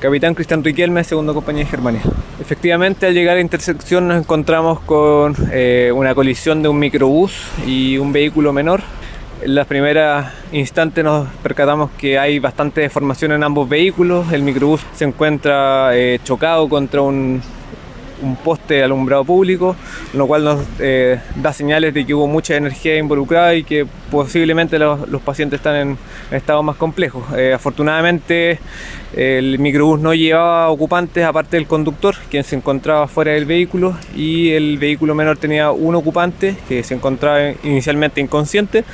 Capitán Cristian Riquelme, segundo compañía de Germania. Efectivamente, al llegar a la intersección nos encontramos con eh, una colisión de un microbús y un vehículo menor. En las primeras instantes nos percatamos que hay bastante deformación en ambos vehículos. El microbús se encuentra eh, chocado contra un, un poste de alumbrado público, lo cual nos eh, da señales de que hubo mucha energía involucrada y que posiblemente los, los pacientes están en, en estados más complejos. Eh, afortunadamente el microbús no llevaba ocupantes aparte del conductor, quien se encontraba fuera del vehículo, y el vehículo menor tenía un ocupante que se encontraba inicialmente inconsciente.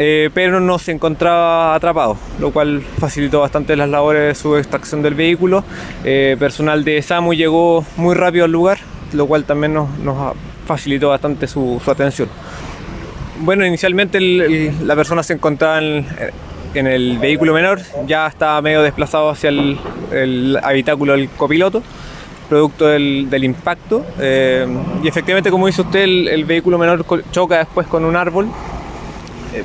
Eh, pero no se encontraba atrapado, lo cual facilitó bastante las labores de su extracción del vehículo. Eh, personal de SAMU llegó muy rápido al lugar, lo cual también nos, nos facilitó bastante su, su, atención. Bueno, inicialmente el, el, la persona se encontraba en, el vehículo menor, ya estaba medio desplazado hacia el, habitáculo del copiloto producto del, impacto eh, y efectivamente como dice usted el, vehículo menor choca después con un árbol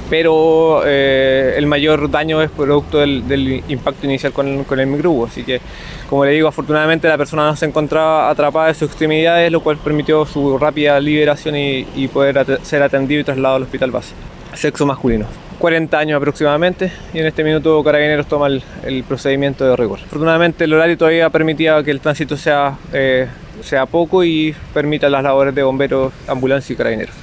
pero eh, el mayor daño es producto del, del impacto inicial con, con el microbús. Así que, como le digo, afortunadamente la persona no se encontraba atrapada en sus extremidades, lo cual permitió su rápida liberación y, y poder at ser atendido y trasladado al hospital base. Sexo masculino. 40 años aproximadamente y en este minuto Carabineros toma el, el procedimiento de rigor. Afortunadamente el horario todavía permitía que el tránsito sea, eh, sea poco y permita las labores de bomberos, ambulancia y carabineros.